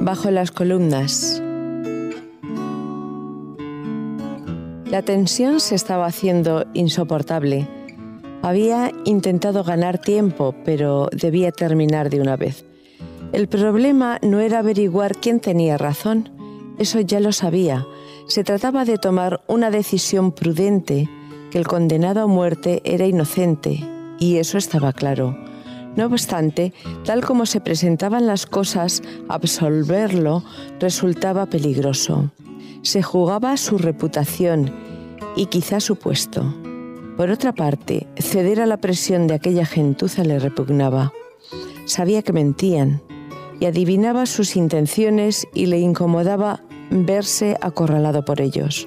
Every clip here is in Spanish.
Bajo las columnas. La tensión se estaba haciendo insoportable. Había intentado ganar tiempo, pero debía terminar de una vez. El problema no era averiguar quién tenía razón, eso ya lo sabía. Se trataba de tomar una decisión prudente, que el condenado a muerte era inocente, y eso estaba claro. No obstante, tal como se presentaban las cosas, absolverlo resultaba peligroso. Se jugaba su reputación y quizá su puesto. Por otra parte, ceder a la presión de aquella gentuza le repugnaba. Sabía que mentían y adivinaba sus intenciones y le incomodaba verse acorralado por ellos.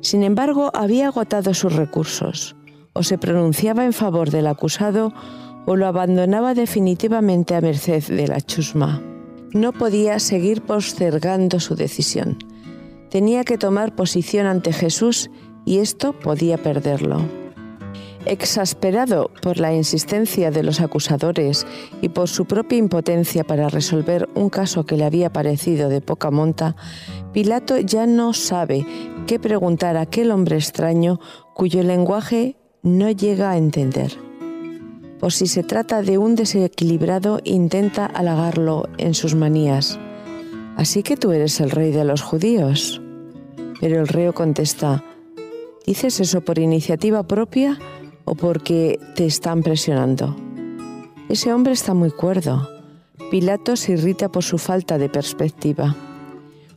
Sin embargo, había agotado sus recursos. O se pronunciaba en favor del acusado o lo abandonaba definitivamente a merced de la chusma. No podía seguir postergando su decisión. Tenía que tomar posición ante Jesús y esto podía perderlo. Exasperado por la insistencia de los acusadores y por su propia impotencia para resolver un caso que le había parecido de poca monta, Pilato ya no sabe qué preguntar a aquel hombre extraño cuyo lenguaje no llega a entender. Por si se trata de un desequilibrado, intenta halagarlo en sus manías. Así que tú eres el rey de los judíos. Pero el reo contesta, ¿dices eso por iniciativa propia o porque te están presionando? Ese hombre está muy cuerdo. Pilato se irrita por su falta de perspectiva.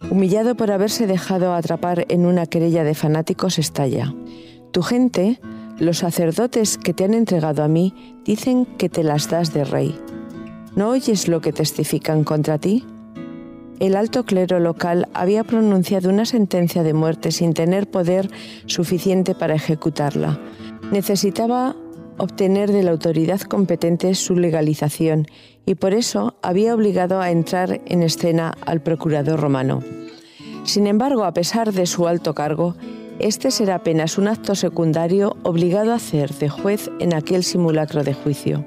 Humillado por haberse dejado atrapar en una querella de fanáticos, estalla. Tu gente los sacerdotes que te han entregado a mí dicen que te las das de rey. ¿No oyes lo que testifican contra ti? El alto clero local había pronunciado una sentencia de muerte sin tener poder suficiente para ejecutarla. Necesitaba obtener de la autoridad competente su legalización y por eso había obligado a entrar en escena al procurador romano. Sin embargo, a pesar de su alto cargo, este será apenas un acto secundario obligado a hacer de juez en aquel simulacro de juicio.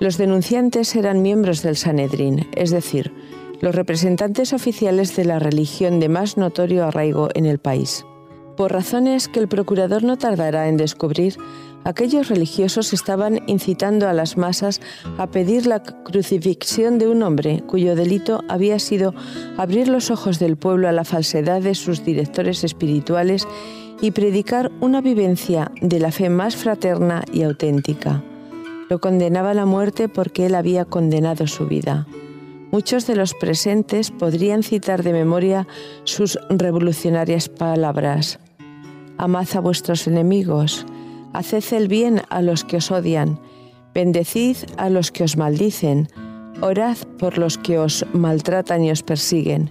Los denunciantes eran miembros del Sanedrín, es decir, los representantes oficiales de la religión de más notorio arraigo en el país. Por razones que el procurador no tardará en descubrir, aquellos religiosos estaban incitando a las masas a pedir la crucifixión de un hombre cuyo delito había sido abrir los ojos del pueblo a la falsedad de sus directores espirituales y predicar una vivencia de la fe más fraterna y auténtica. Lo condenaba a la muerte porque él había condenado su vida. Muchos de los presentes podrían citar de memoria sus revolucionarias palabras amad a vuestros enemigos, haced el bien a los que os odian, bendecid a los que os maldicen, orad por los que os maltratan y os persiguen.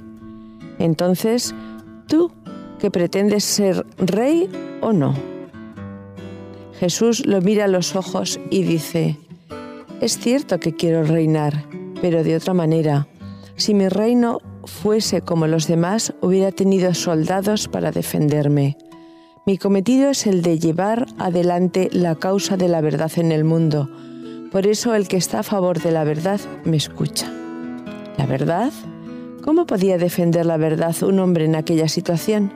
Entonces, ¿tú que pretendes ser rey o no? Jesús lo mira a los ojos y dice, es cierto que quiero reinar, pero de otra manera. Si mi reino fuese como los demás, hubiera tenido soldados para defenderme. Mi cometido es el de llevar adelante la causa de la verdad en el mundo. Por eso el que está a favor de la verdad me escucha. ¿La verdad? ¿Cómo podía defender la verdad un hombre en aquella situación?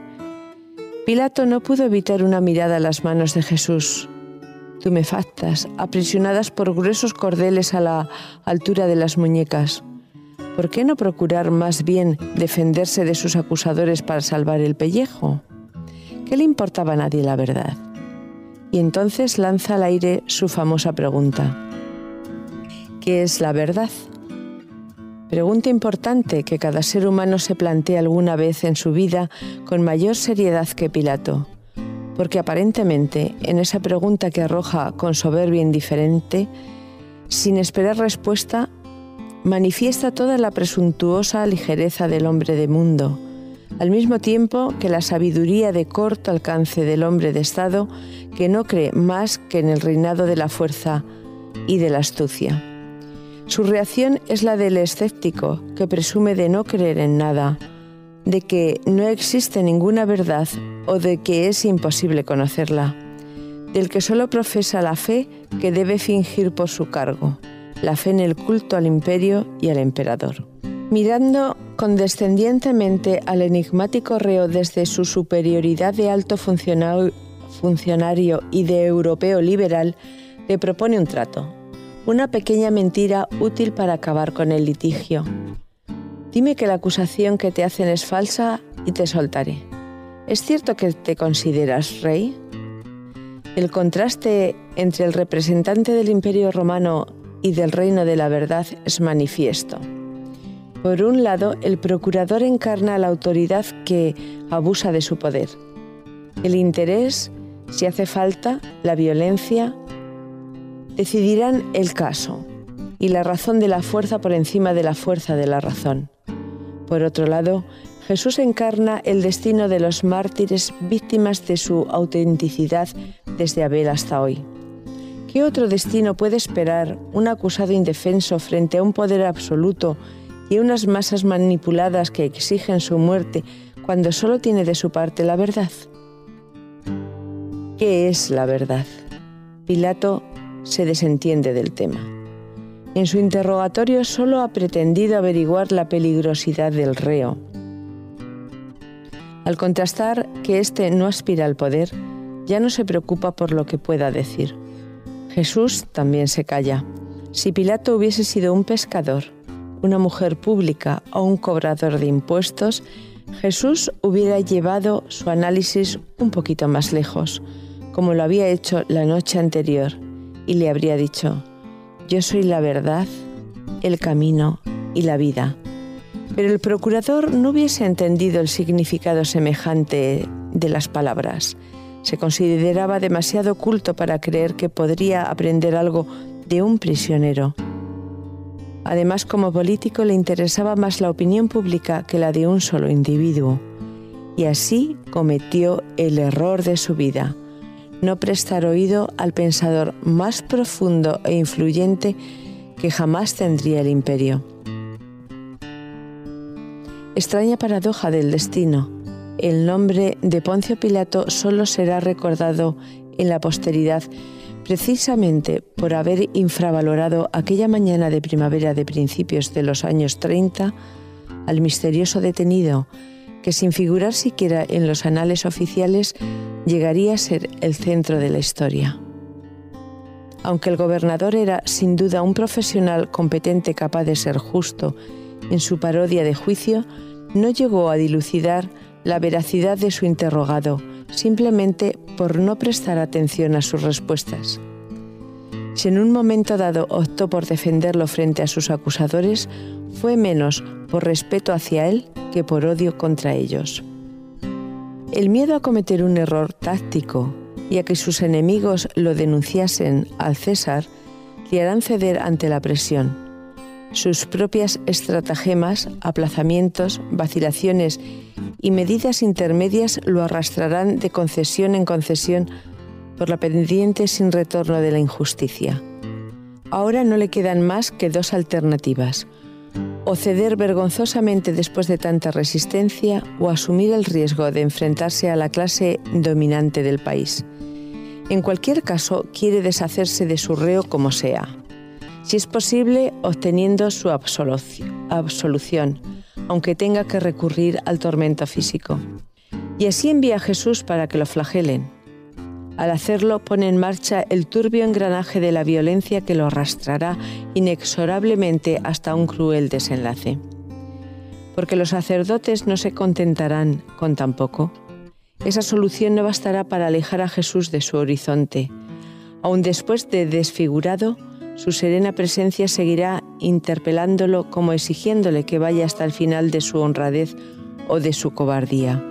Pilato no pudo evitar una mirada a las manos de Jesús. Tú me factas, aprisionadas por gruesos cordeles a la altura de las muñecas. ¿Por qué no procurar más bien defenderse de sus acusadores para salvar el pellejo? ¿Qué le importaba a nadie la verdad? Y entonces lanza al aire su famosa pregunta. ¿Qué es la verdad? Pregunta importante que cada ser humano se plantea alguna vez en su vida con mayor seriedad que Pilato, porque aparentemente en esa pregunta que arroja con soberbia indiferente, sin esperar respuesta, manifiesta toda la presuntuosa ligereza del hombre de mundo, al mismo tiempo que la sabiduría de corto alcance del hombre de Estado que no cree más que en el reinado de la fuerza y de la astucia. Su reacción es la del escéptico que presume de no creer en nada, de que no existe ninguna verdad o de que es imposible conocerla, del que solo profesa la fe que debe fingir por su cargo, la fe en el culto al imperio y al emperador. Mirando condescendientemente al enigmático reo desde su superioridad de alto funcionario y de europeo liberal, le propone un trato, una pequeña mentira útil para acabar con el litigio. Dime que la acusación que te hacen es falsa y te soltaré. ¿Es cierto que te consideras rey? El contraste entre el representante del imperio romano y del reino de la verdad es manifiesto. Por un lado, el procurador encarna la autoridad que abusa de su poder. El interés, si hace falta, la violencia, decidirán el caso y la razón de la fuerza por encima de la fuerza de la razón. Por otro lado, Jesús encarna el destino de los mártires víctimas de su autenticidad desde Abel hasta hoy. ¿Qué otro destino puede esperar un acusado indefenso frente a un poder absoluto y unas masas manipuladas que exigen su muerte cuando solo tiene de su parte la verdad? ¿Qué es la verdad? Pilato se desentiende del tema. En su interrogatorio solo ha pretendido averiguar la peligrosidad del reo. Al contrastar que éste no aspira al poder, ya no se preocupa por lo que pueda decir. Jesús también se calla. Si Pilato hubiese sido un pescador, una mujer pública o un cobrador de impuestos, Jesús hubiera llevado su análisis un poquito más lejos, como lo había hecho la noche anterior, y le habría dicho, yo soy la verdad, el camino y la vida. Pero el procurador no hubiese entendido el significado semejante de las palabras. Se consideraba demasiado culto para creer que podría aprender algo de un prisionero. Además, como político le interesaba más la opinión pública que la de un solo individuo. Y así cometió el error de su vida, no prestar oído al pensador más profundo e influyente que jamás tendría el imperio. Extraña paradoja del destino. El nombre de Poncio Pilato solo será recordado en la posteridad precisamente por haber infravalorado aquella mañana de primavera de principios de los años 30 al misterioso detenido que sin figurar siquiera en los anales oficiales llegaría a ser el centro de la historia. Aunque el gobernador era sin duda un profesional competente capaz de ser justo en su parodia de juicio, no llegó a dilucidar la veracidad de su interrogado, simplemente por no prestar atención a sus respuestas. Si en un momento dado optó por defenderlo frente a sus acusadores, fue menos por respeto hacia él que por odio contra ellos. El miedo a cometer un error táctico y a que sus enemigos lo denunciasen al César le harán ceder ante la presión sus propias estratagemas, aplazamientos, vacilaciones y medidas intermedias lo arrastrarán de concesión en concesión por la pendiente sin retorno de la injusticia. Ahora no le quedan más que dos alternativas, o ceder vergonzosamente después de tanta resistencia o asumir el riesgo de enfrentarse a la clase dominante del país. En cualquier caso, quiere deshacerse de su reo como sea si es posible obteniendo su absolución, aunque tenga que recurrir al tormento físico. Y así envía a Jesús para que lo flagelen. Al hacerlo pone en marcha el turbio engranaje de la violencia que lo arrastrará inexorablemente hasta un cruel desenlace. Porque los sacerdotes no se contentarán con tan poco. Esa solución no bastará para alejar a Jesús de su horizonte. Aun después de desfigurado, su serena presencia seguirá interpelándolo como exigiéndole que vaya hasta el final de su honradez o de su cobardía.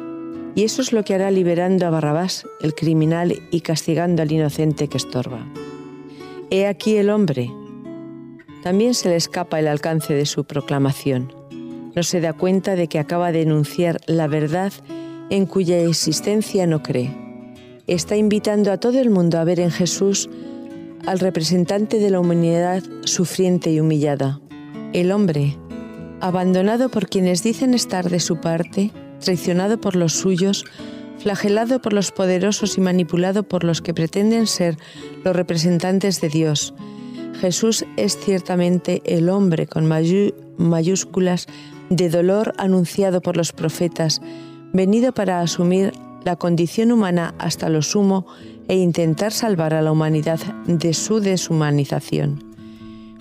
Y eso es lo que hará liberando a Barrabás, el criminal, y castigando al inocente que estorba. He aquí el hombre. También se le escapa el alcance de su proclamación. No se da cuenta de que acaba de enunciar la verdad en cuya existencia no cree. Está invitando a todo el mundo a ver en Jesús al representante de la humanidad sufriente y humillada. El hombre, abandonado por quienes dicen estar de su parte, traicionado por los suyos, flagelado por los poderosos y manipulado por los que pretenden ser los representantes de Dios. Jesús es ciertamente el hombre con mayúsculas de dolor anunciado por los profetas, venido para asumir la condición humana hasta lo sumo e intentar salvar a la humanidad de su deshumanización.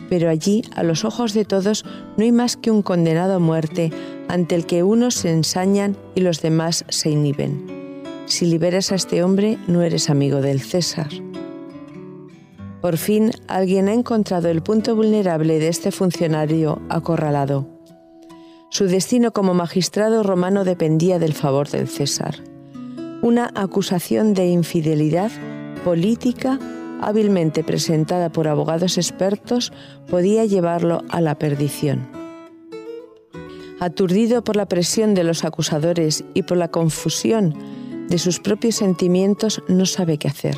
Pero allí, a los ojos de todos, no hay más que un condenado a muerte ante el que unos se ensañan y los demás se inhiben. Si liberas a este hombre, no eres amigo del César. Por fin, alguien ha encontrado el punto vulnerable de este funcionario acorralado. Su destino como magistrado romano dependía del favor del César. Una acusación de infidelidad política hábilmente presentada por abogados expertos podía llevarlo a la perdición. Aturdido por la presión de los acusadores y por la confusión de sus propios sentimientos, no sabe qué hacer.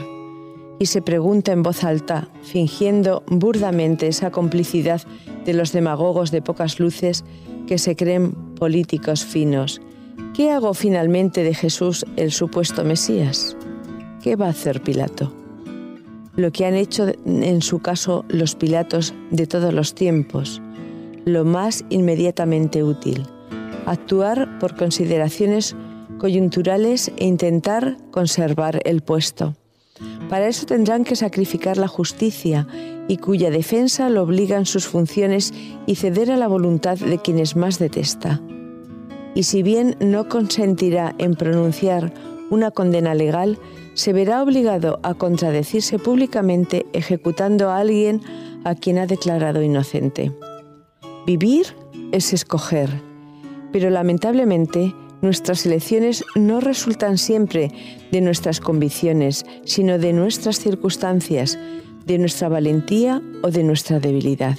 Y se pregunta en voz alta, fingiendo burdamente esa complicidad de los demagogos de pocas luces que se creen políticos finos. ¿Qué hago finalmente de Jesús el supuesto Mesías? ¿Qué va a hacer Pilato? Lo que han hecho en su caso los Pilatos de todos los tiempos, lo más inmediatamente útil, actuar por consideraciones coyunturales e intentar conservar el puesto. Para eso tendrán que sacrificar la justicia y cuya defensa lo obligan sus funciones y ceder a la voluntad de quienes más detesta. Y si bien no consentirá en pronunciar una condena legal, se verá obligado a contradecirse públicamente ejecutando a alguien a quien ha declarado inocente. Vivir es escoger, pero lamentablemente nuestras elecciones no resultan siempre de nuestras convicciones, sino de nuestras circunstancias, de nuestra valentía o de nuestra debilidad.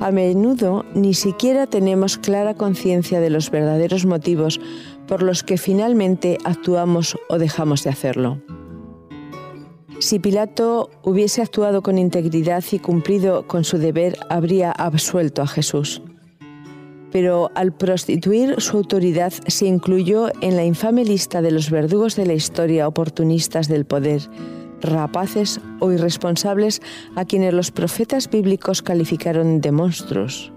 A menudo ni siquiera tenemos clara conciencia de los verdaderos motivos por los que finalmente actuamos o dejamos de hacerlo. Si Pilato hubiese actuado con integridad y cumplido con su deber, habría absuelto a Jesús. Pero al prostituir su autoridad se incluyó en la infame lista de los verdugos de la historia oportunistas del poder, rapaces o irresponsables a quienes los profetas bíblicos calificaron de monstruos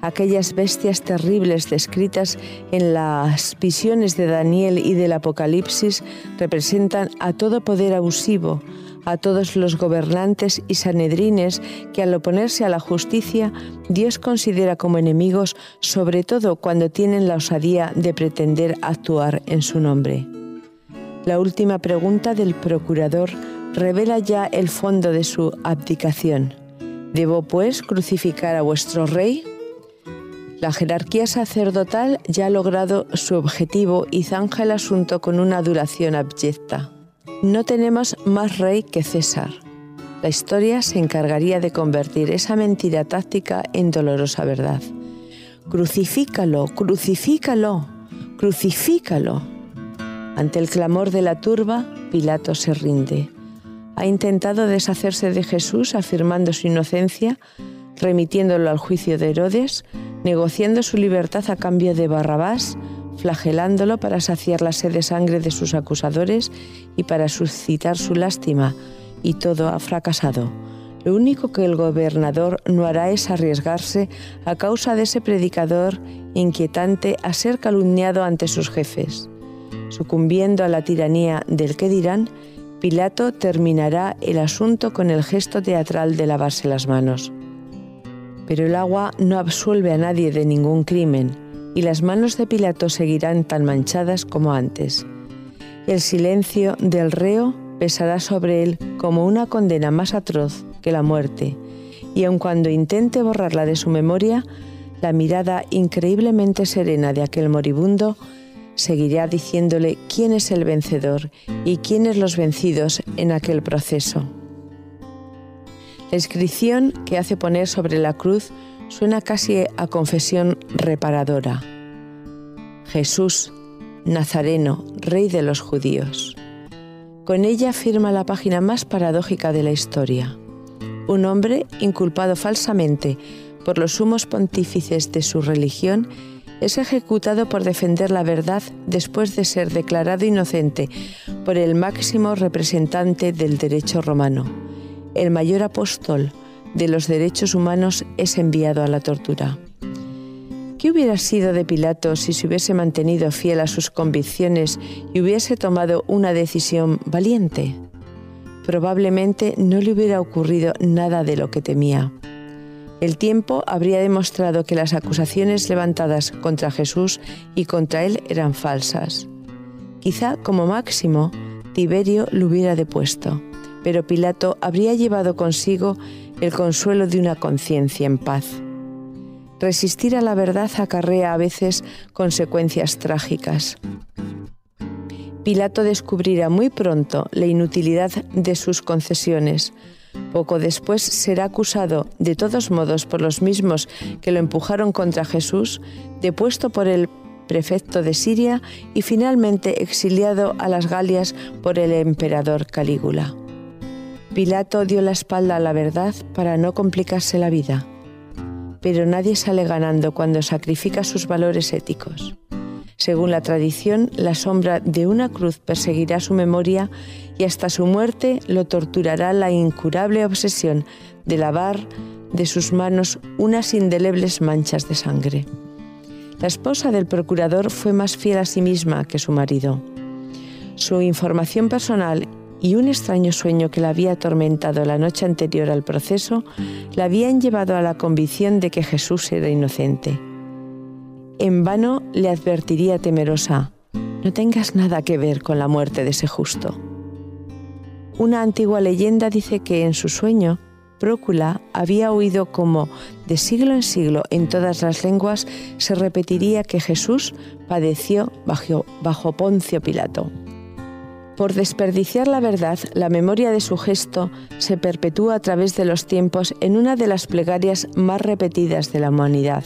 aquellas bestias terribles descritas en las visiones de Daniel y del Apocalipsis representan a todo poder abusivo, a todos los gobernantes y sanedrines que al oponerse a la justicia Dios considera como enemigos, sobre todo cuando tienen la osadía de pretender actuar en su nombre. La última pregunta del procurador revela ya el fondo de su abdicación. ¿Debo pues crucificar a vuestro rey? La jerarquía sacerdotal ya ha logrado su objetivo y zanja el asunto con una duración abyecta. No tenemos más rey que César. La historia se encargaría de convertir esa mentira táctica en dolorosa verdad. Crucifícalo, crucifícalo, crucifícalo. Ante el clamor de la turba, Pilato se rinde. Ha intentado deshacerse de Jesús afirmando su inocencia, remitiéndolo al juicio de Herodes, negociando su libertad a cambio de Barrabás, flagelándolo para saciar la sed de sangre de sus acusadores y para suscitar su lástima, y todo ha fracasado. Lo único que el gobernador no hará es arriesgarse a causa de ese predicador inquietante a ser calumniado ante sus jefes. Sucumbiendo a la tiranía del que dirán, Pilato terminará el asunto con el gesto teatral de lavarse las manos. Pero el agua no absuelve a nadie de ningún crimen y las manos de Pilato seguirán tan manchadas como antes. El silencio del reo pesará sobre él como una condena más atroz que la muerte, y aun cuando intente borrarla de su memoria, la mirada increíblemente serena de aquel moribundo seguirá diciéndole quién es el vencedor y quiénes los vencidos en aquel proceso. La inscripción que hace poner sobre la cruz suena casi a confesión reparadora. Jesús, Nazareno, Rey de los judíos. Con ella firma la página más paradójica de la historia. Un hombre inculpado falsamente por los sumos pontífices de su religión es ejecutado por defender la verdad después de ser declarado inocente por el máximo representante del derecho romano el mayor apóstol, de los derechos humanos es enviado a la tortura. ¿Qué hubiera sido de Pilato si se hubiese mantenido fiel a sus convicciones y hubiese tomado una decisión valiente? Probablemente no le hubiera ocurrido nada de lo que temía. El tiempo habría demostrado que las acusaciones levantadas contra Jesús y contra él eran falsas. Quizá como máximo Tiberio lo hubiera depuesto, pero Pilato habría llevado consigo el consuelo de una conciencia en paz. Resistir a la verdad acarrea a veces consecuencias trágicas. Pilato descubrirá muy pronto la inutilidad de sus concesiones. Poco después será acusado, de todos modos por los mismos que lo empujaron contra Jesús, depuesto por el prefecto de Siria y finalmente exiliado a las Galias por el emperador Calígula. Pilato dio la espalda a la verdad para no complicarse la vida pero nadie sale ganando cuando sacrifica sus valores éticos. Según la tradición, la sombra de una cruz perseguirá su memoria y hasta su muerte lo torturará la incurable obsesión de lavar de sus manos unas indelebles manchas de sangre. La esposa del procurador fue más fiel a sí misma que su marido. Su información personal y un extraño sueño que la había atormentado la noche anterior al proceso la habían llevado a la convicción de que Jesús era inocente. En vano le advertiría temerosa, no tengas nada que ver con la muerte de ese justo. Una antigua leyenda dice que en su sueño, Prócula había oído como de siglo en siglo en todas las lenguas se repetiría que Jesús padeció bajo, bajo Poncio Pilato. Por desperdiciar la verdad, la memoria de su gesto se perpetúa a través de los tiempos en una de las plegarias más repetidas de la humanidad,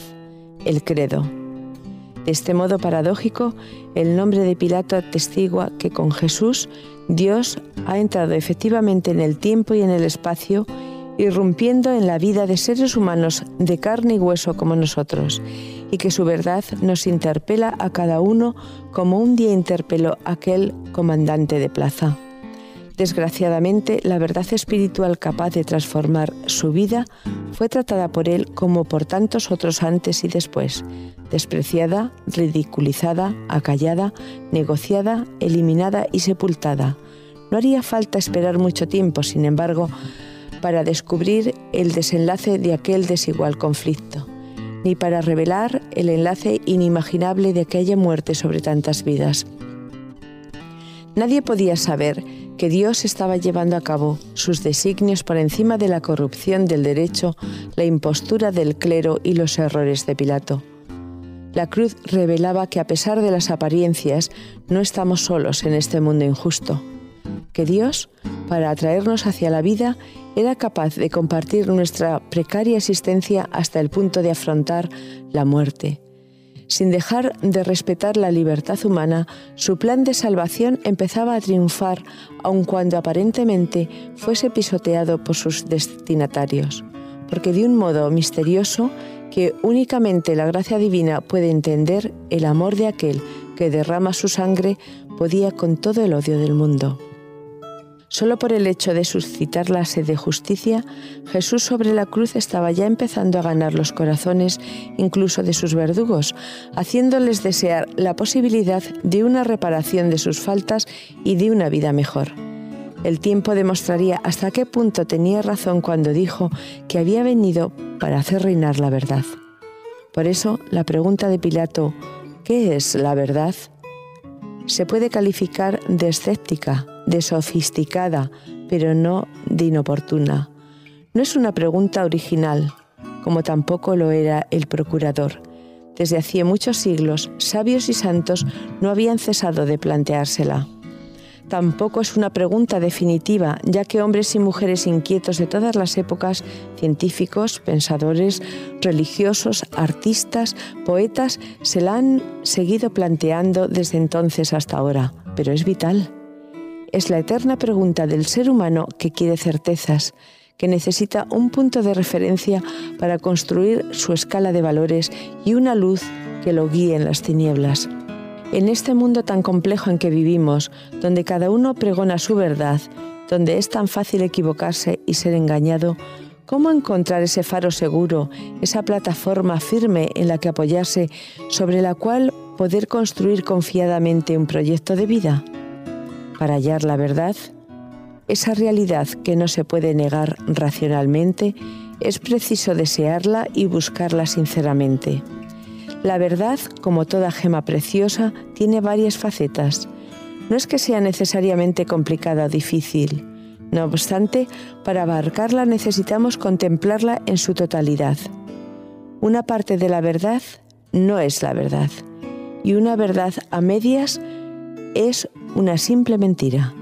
el credo. De este modo paradójico, el nombre de Pilato atestigua que con Jesús Dios ha entrado efectivamente en el tiempo y en el espacio irrumpiendo en la vida de seres humanos de carne y hueso como nosotros, y que su verdad nos interpela a cada uno como un día interpeló aquel comandante de plaza. Desgraciadamente, la verdad espiritual capaz de transformar su vida fue tratada por él como por tantos otros antes y después, despreciada, ridiculizada, acallada, negociada, eliminada y sepultada. No haría falta esperar mucho tiempo, sin embargo, para descubrir el desenlace de aquel desigual conflicto, ni para revelar el enlace inimaginable de aquella muerte sobre tantas vidas. Nadie podía saber que Dios estaba llevando a cabo sus designios por encima de la corrupción del derecho, la impostura del clero y los errores de Pilato. La cruz revelaba que a pesar de las apariencias, no estamos solos en este mundo injusto, que Dios, para atraernos hacia la vida, era capaz de compartir nuestra precaria existencia hasta el punto de afrontar la muerte. Sin dejar de respetar la libertad humana, su plan de salvación empezaba a triunfar aun cuando aparentemente fuese pisoteado por sus destinatarios, porque de un modo misterioso que únicamente la gracia divina puede entender, el amor de aquel que derrama su sangre podía con todo el odio del mundo. Solo por el hecho de suscitar la sed de justicia, Jesús sobre la cruz estaba ya empezando a ganar los corazones incluso de sus verdugos, haciéndoles desear la posibilidad de una reparación de sus faltas y de una vida mejor. El tiempo demostraría hasta qué punto tenía razón cuando dijo que había venido para hacer reinar la verdad. Por eso, la pregunta de Pilato, ¿qué es la verdad? se puede calificar de escéptica, de sofisticada, pero no de inoportuna. No es una pregunta original, como tampoco lo era el procurador. Desde hacía muchos siglos, sabios y santos no habían cesado de planteársela. Tampoco es una pregunta definitiva, ya que hombres y mujeres inquietos de todas las épocas, científicos, pensadores, religiosos, artistas, poetas, se la han seguido planteando desde entonces hasta ahora. Pero es vital. Es la eterna pregunta del ser humano que quiere certezas, que necesita un punto de referencia para construir su escala de valores y una luz que lo guíe en las tinieblas. En este mundo tan complejo en que vivimos, donde cada uno pregona su verdad, donde es tan fácil equivocarse y ser engañado, ¿Cómo encontrar ese faro seguro, esa plataforma firme en la que apoyarse, sobre la cual poder construir confiadamente un proyecto de vida? Para hallar la verdad, esa realidad que no se puede negar racionalmente, es preciso desearla y buscarla sinceramente. La verdad, como toda gema preciosa, tiene varias facetas. No es que sea necesariamente complicada o difícil. No obstante, para abarcarla necesitamos contemplarla en su totalidad. Una parte de la verdad no es la verdad y una verdad a medias es una simple mentira.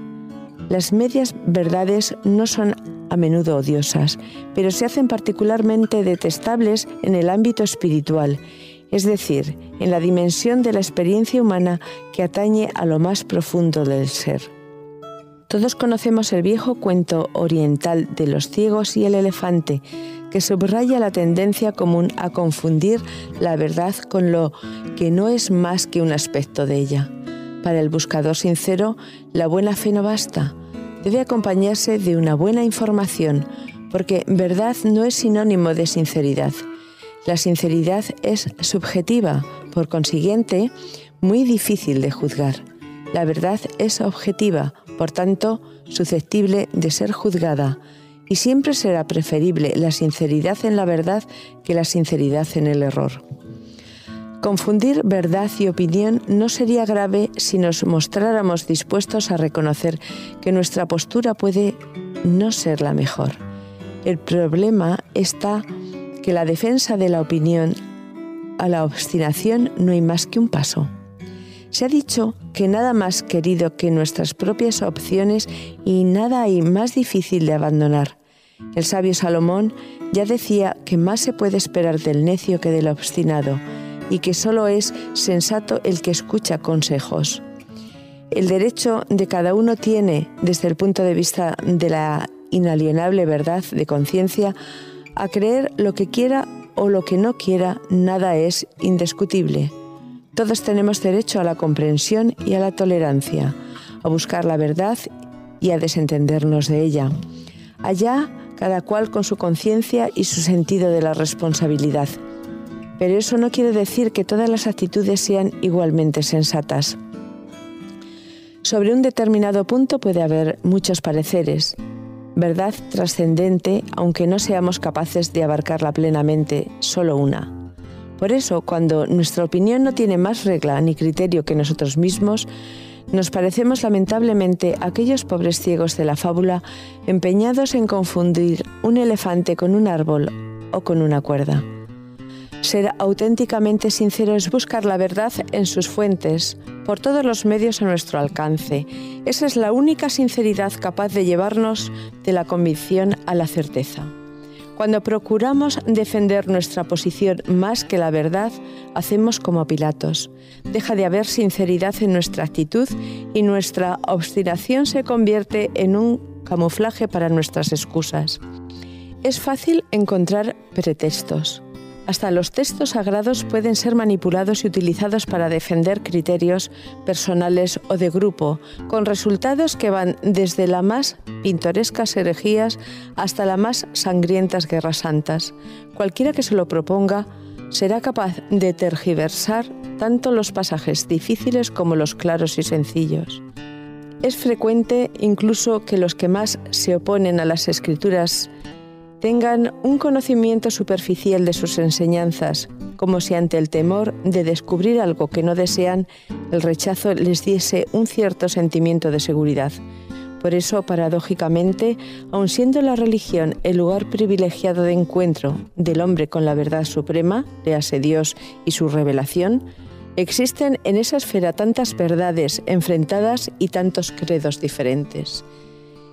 Las medias verdades no son a menudo odiosas, pero se hacen particularmente detestables en el ámbito espiritual, es decir, en la dimensión de la experiencia humana que atañe a lo más profundo del ser. Todos conocemos el viejo cuento oriental de los ciegos y el elefante, que subraya la tendencia común a confundir la verdad con lo que no es más que un aspecto de ella. Para el buscador sincero, la buena fe no basta, debe acompañarse de una buena información, porque verdad no es sinónimo de sinceridad. La sinceridad es subjetiva, por consiguiente, muy difícil de juzgar. La verdad es objetiva, por tanto, susceptible de ser juzgada, y siempre será preferible la sinceridad en la verdad que la sinceridad en el error. Confundir verdad y opinión no sería grave si nos mostráramos dispuestos a reconocer que nuestra postura puede no ser la mejor. El problema está que la defensa de la opinión a la obstinación no hay más que un paso. Se ha dicho que nada más querido que nuestras propias opciones y nada hay más difícil de abandonar. El sabio Salomón ya decía que más se puede esperar del necio que del obstinado y que solo es sensato el que escucha consejos. El derecho de cada uno tiene, desde el punto de vista de la inalienable verdad de conciencia, a creer lo que quiera o lo que no quiera, nada es indiscutible. Todos tenemos derecho a la comprensión y a la tolerancia, a buscar la verdad y a desentendernos de ella. Allá, cada cual con su conciencia y su sentido de la responsabilidad. Pero eso no quiere decir que todas las actitudes sean igualmente sensatas. Sobre un determinado punto puede haber muchos pareceres, verdad trascendente, aunque no seamos capaces de abarcarla plenamente, solo una. Por eso, cuando nuestra opinión no tiene más regla ni criterio que nosotros mismos, nos parecemos lamentablemente a aquellos pobres ciegos de la fábula empeñados en confundir un elefante con un árbol o con una cuerda. Ser auténticamente sincero es buscar la verdad en sus fuentes, por todos los medios a nuestro alcance. Esa es la única sinceridad capaz de llevarnos de la convicción a la certeza. Cuando procuramos defender nuestra posición más que la verdad, hacemos como Pilatos. Deja de haber sinceridad en nuestra actitud y nuestra obstinación se convierte en un camuflaje para nuestras excusas. Es fácil encontrar pretextos. Hasta los textos sagrados pueden ser manipulados y utilizados para defender criterios personales o de grupo, con resultados que van desde las más pintorescas herejías hasta las más sangrientas guerras santas. Cualquiera que se lo proponga será capaz de tergiversar tanto los pasajes difíciles como los claros y sencillos. Es frecuente incluso que los que más se oponen a las escrituras tengan un conocimiento superficial de sus enseñanzas, como si ante el temor de descubrir algo que no desean, el rechazo les diese un cierto sentimiento de seguridad. Por eso, paradójicamente, aun siendo la religión el lugar privilegiado de encuentro del hombre con la verdad suprema, léase Dios y su revelación, existen en esa esfera tantas verdades enfrentadas y tantos credos diferentes.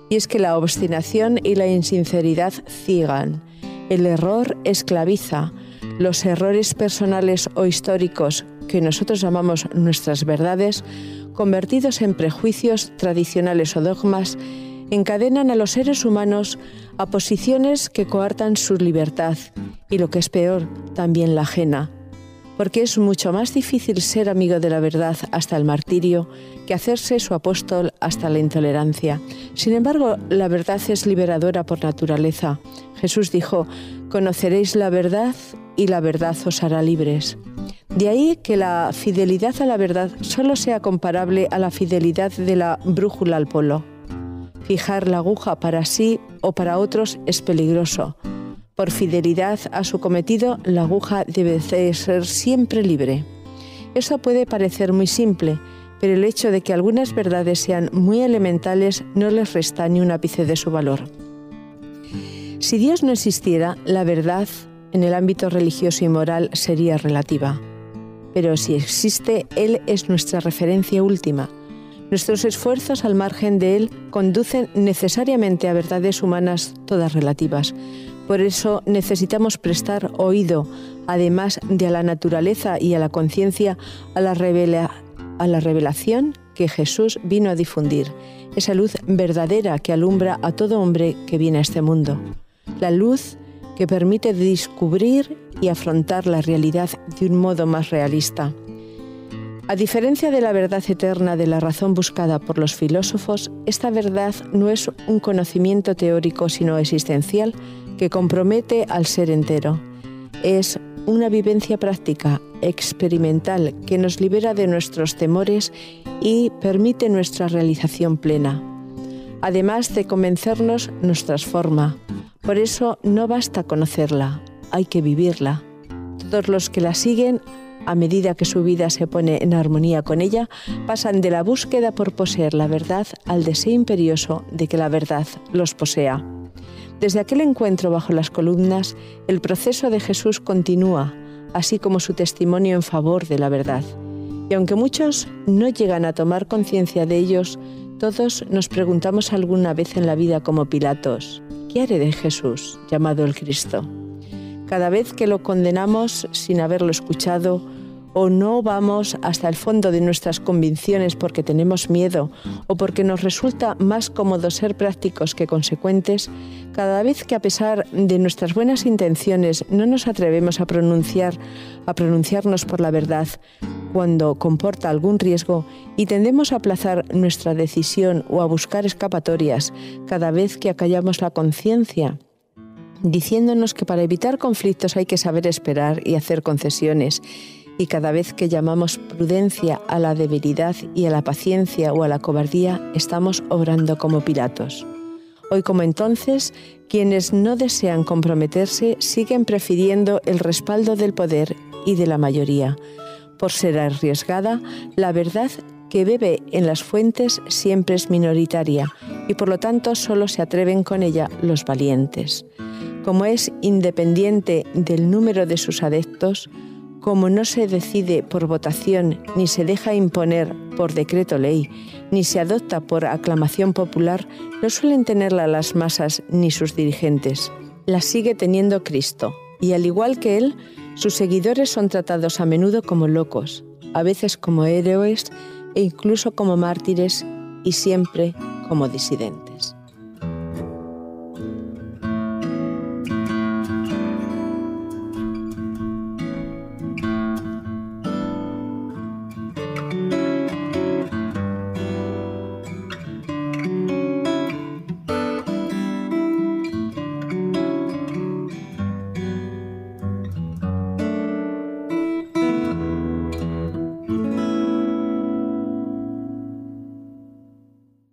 Y es que la obstinación y la insinceridad ciegan, el error esclaviza, los errores personales o históricos que nosotros llamamos nuestras verdades, convertidos en prejuicios tradicionales o dogmas, encadenan a los seres humanos a posiciones que coartan su libertad y, lo que es peor, también la ajena. Porque es mucho más difícil ser amigo de la verdad hasta el martirio que hacerse su apóstol hasta la intolerancia. Sin embargo, la verdad es liberadora por naturaleza. Jesús dijo, conoceréis la verdad y la verdad os hará libres. De ahí que la fidelidad a la verdad solo sea comparable a la fidelidad de la brújula al polo. Fijar la aguja para sí o para otros es peligroso por fidelidad a su cometido, la aguja debe ser siempre libre. Eso puede parecer muy simple, pero el hecho de que algunas verdades sean muy elementales no les resta ni un ápice de su valor. Si Dios no existiera, la verdad en el ámbito religioso y moral sería relativa. Pero si existe, Él es nuestra referencia última. Nuestros esfuerzos al margen de Él conducen necesariamente a verdades humanas todas relativas, por eso necesitamos prestar oído, además de a la naturaleza y a la conciencia, a, la a la revelación que Jesús vino a difundir, esa luz verdadera que alumbra a todo hombre que viene a este mundo. La luz que permite descubrir y afrontar la realidad de un modo más realista. A diferencia de la verdad eterna de la razón buscada por los filósofos, esta verdad no es un conocimiento teórico sino existencial que compromete al ser entero. Es una vivencia práctica, experimental, que nos libera de nuestros temores y permite nuestra realización plena. Además de convencernos, nos transforma. Por eso no basta conocerla, hay que vivirla. Todos los que la siguen, a medida que su vida se pone en armonía con ella, pasan de la búsqueda por poseer la verdad al deseo imperioso de que la verdad los posea. Desde aquel encuentro bajo las columnas, el proceso de Jesús continúa, así como su testimonio en favor de la verdad. Y aunque muchos no llegan a tomar conciencia de ellos, todos nos preguntamos alguna vez en la vida como Pilatos, ¿qué haré de Jesús, llamado el Cristo? Cada vez que lo condenamos sin haberlo escuchado, o no vamos hasta el fondo de nuestras convicciones porque tenemos miedo o porque nos resulta más cómodo ser prácticos que consecuentes, cada vez que a pesar de nuestras buenas intenciones no nos atrevemos a pronunciar a pronunciarnos por la verdad cuando comporta algún riesgo y tendemos a aplazar nuestra decisión o a buscar escapatorias cada vez que acallamos la conciencia diciéndonos que para evitar conflictos hay que saber esperar y hacer concesiones y cada vez que llamamos prudencia a la debilidad y a la paciencia o a la cobardía, estamos obrando como piratos. Hoy como entonces, quienes no desean comprometerse siguen prefiriendo el respaldo del poder y de la mayoría. Por ser arriesgada, la verdad que bebe en las fuentes siempre es minoritaria y por lo tanto solo se atreven con ella los valientes. Como es independiente del número de sus adeptos, como no se decide por votación ni se deja imponer por decreto ley, ni se adopta por aclamación popular, no suelen tenerla las masas ni sus dirigentes. La sigue teniendo Cristo, y al igual que Él, sus seguidores son tratados a menudo como locos, a veces como héroes e incluso como mártires y siempre como disidentes.